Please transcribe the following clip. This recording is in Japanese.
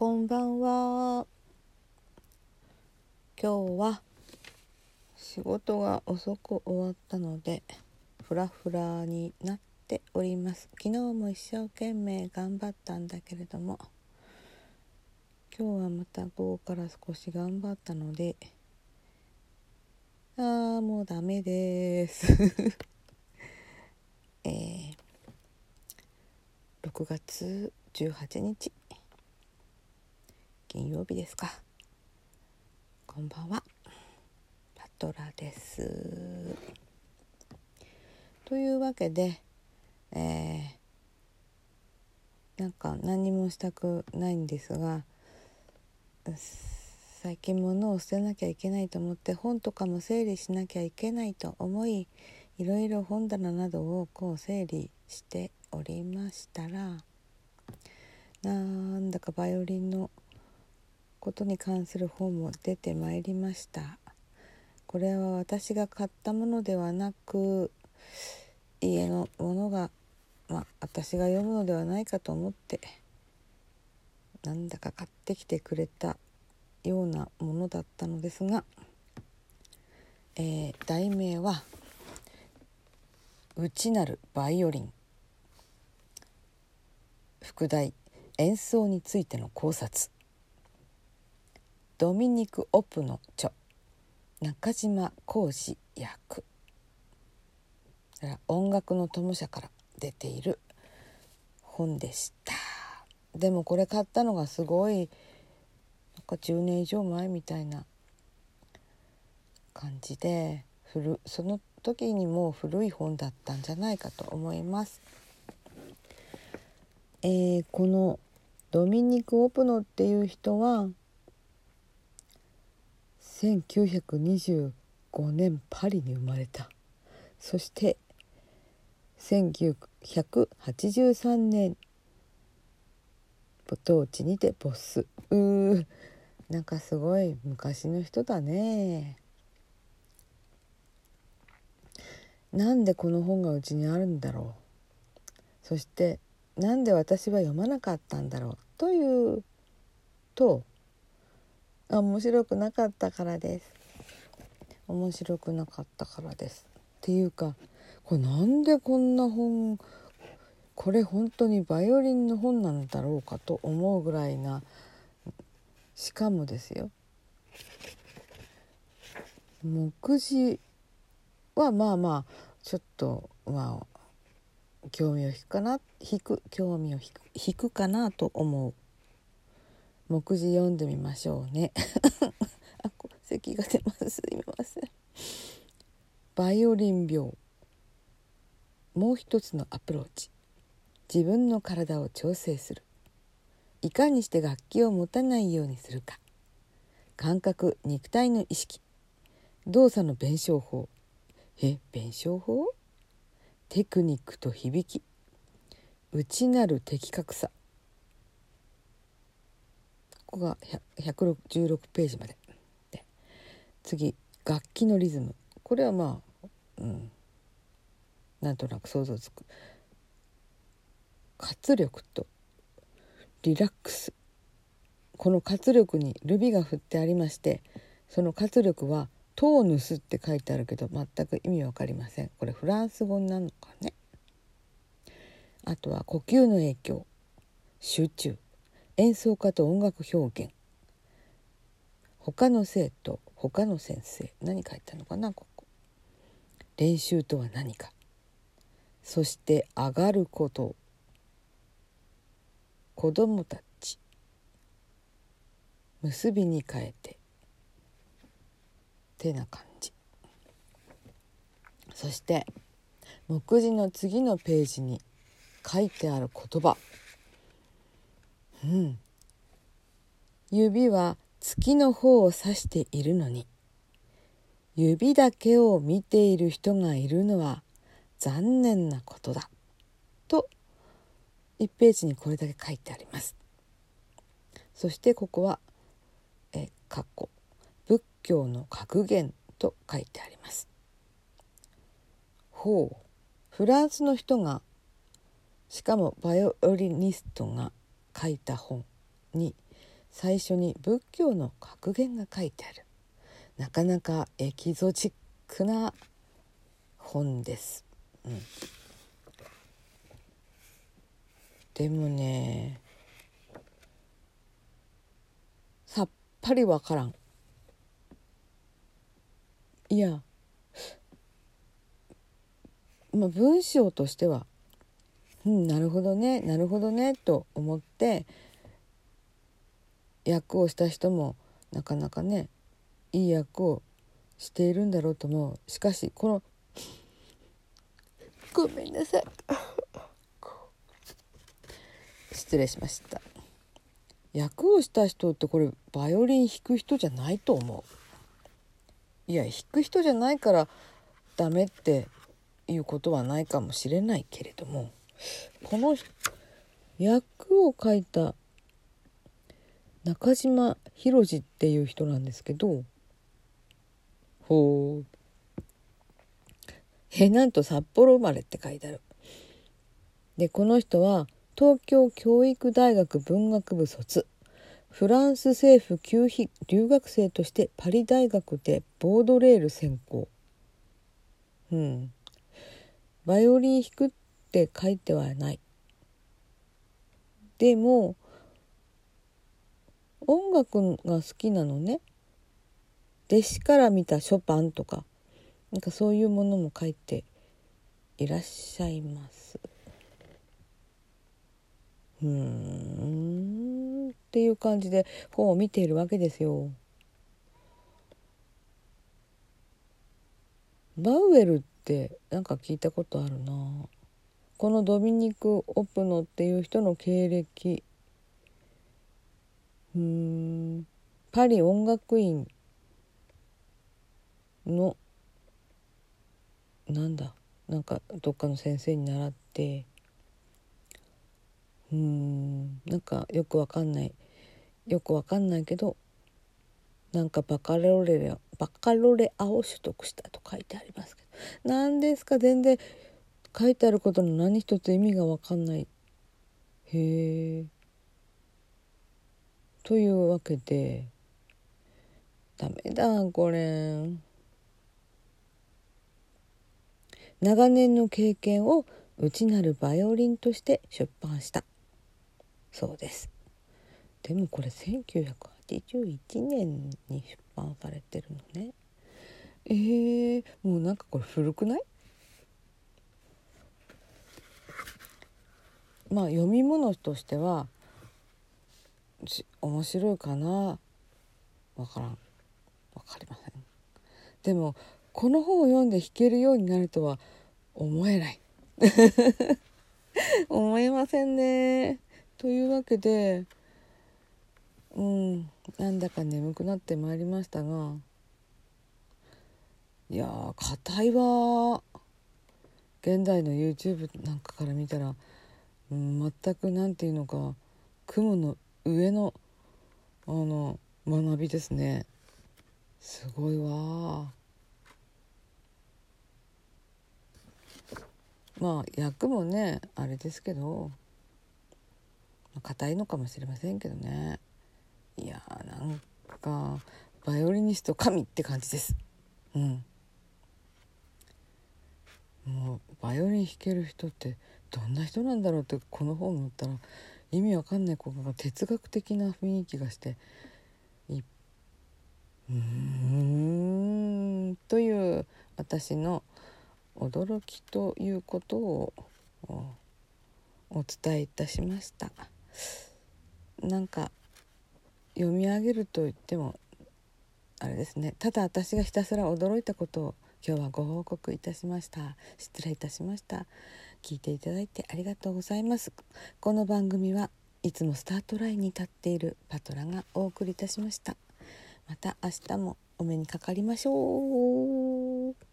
こんばんは。今日は仕事が遅く終わったのでフラフラになっております。昨日も一生懸命頑張ったんだけれども今日はまた午後から少し頑張ったのであーもうダメです。えー、6月18日金曜日ですか。こんばんは。パトラです。というわけでえー、なんか何もしたくないんですが最近物を捨てなきゃいけないと思って本とかも整理しなきゃいけないと思いいろいろ本棚などをこう整理しておりましたらなんだかバイオリンのことに関する本も出てまいりました。これは私が買ったものではなく家のものが、まあ、私が読むのではないかと思ってなんだか買ってきてくれたようなものだったのですが、えー、題名は「内なるバイオリン」副題「演奏についての考察」ドミニク・オプの著。中島浩二役。音楽の友社から出ている。本でした。でもこれ買ったのがすごいなんか10年以上前みたいな感じで古その時にもう古い本だったんじゃないかと思います。えー、このドミニク・オプノっていう人は1925年パリに生まれた。そして1983年当地にてボス。うーなんかすごい昔の人だね。なんでこの本がうちにあるんだろう。そしてなんで私は読まなかったんだろう。というと面白くなかったからです。面白くなかったからです。っていうかこれなんでこんな本これ本当にバイオリンの本なのだろうかと思うぐらいなしかもですよ。目次はまあまあちょっとまあ興味を引くかな引く興味を引く引くかなと思う。目次読んでみましょうね。あ咳が出ます。すいません。バイオリン病。もう一つのアプローチ。自分の体を調整する。いかにして楽器を持たないようにするか。感覚肉体の意識。動作の弁証法。え弁証法？テクニックと響き。内なる的確さ。ここが116ページまで。で次楽器のリズム。これはまあうん。なんとなく想像つく。活力とリラックス。この活力にルビが振ってありましてその活力はトーヌスって書いてあるけど全く意味わかりません。これフランス語なのかね。あとは呼吸の影響。集中。演奏家と音楽表現。他の生徒他の先生何書いたのかなここ。練習とは何か。そして上がること。子供たち。結びに変えて。てな感じ。そして目次の次のページに書いてある言葉。うん、指は月の方を指しているのに。指だけを見ている人がいるのは残念なことだ。と1ページにこれだけ書いてあります。そしてここは「え過去仏教の格言」と書いてあります。ほう。フランスの人がしかもバイオリニストが書いた本に最初に仏教の格言が書いてあるなかなかエキゾチックな本です。うん、でもねさっぱりわからん。いやまあ文章としてはうんなるほどねなるほどねと思って役をした人もなかなかねいい役をしているんだろうと思う。しかしこのごめんなさい。失礼しました。役をした人ってこれバイオリン弾く人じゃないと思う。いや弾く人じゃないからダメっていうことはないかもしれないけれども。この役を書いた中島博司っていう人なんですけどほう。えなんと札幌生まれって書いてある。でこの人は東京教育大学文学部卒。フランス政府給費留学生としてパリ大学でボードレール専攻。うん。バイオリン弾くっって書いてはない。でも音楽が好きなのね。弟子から見たショパンとかなんかそういうものも書いていらっしゃいます。うんっていう感じで本を見ているわけですよ。バウエルってなんか聞いたことあるな。このドミニク・オプノっていう人の経歴。うん。パリ音楽院のなんだ。なんかどっかの先生に習って。うん。なんかよくわかんない。よくわかんないけどなんかバカロレアバカロレアを取得したと書いてありますけど。何ですか？全然書いてあることの何一つ意味がわかんない。へえというわけでダメだこれ。長年の経験を内なるバイオリンとして出版した。そうです。でもこれ1981年に出版されてるのね。えー、もうなんかこれ古くない？まあ読み物としては面白いかな。わからん。わかりません。でもこの本を読んで弾けるようになるとは思えない。思えませんね。というわけでうんなんだか眠くなってまいりましたがいやー硬いわ現代の YouTube なんかから見たら、全く何て言うのか雲の上のあの学びですね。すごいわ。まあ役もねあれですけど硬いのかもしれませんけどね。いやーなんかバイオリニスト神って感じです。うん。もうバイオリン弾ける人ってどんな人なんだろうってこの本をったら意味わかんないことが哲学的な雰囲気がしてうーんという私の驚きということをお伝えいたしました。なんか読み上げると言ってもあれですね。ただ私がひたすら驚いたことを今日はご報告いたしました。失礼いたしました。聞いていただいてありがとうございます。この番組はいつもスタートラインに立っているパトラがお送りいたしました。また明日もお目にかかりましょう。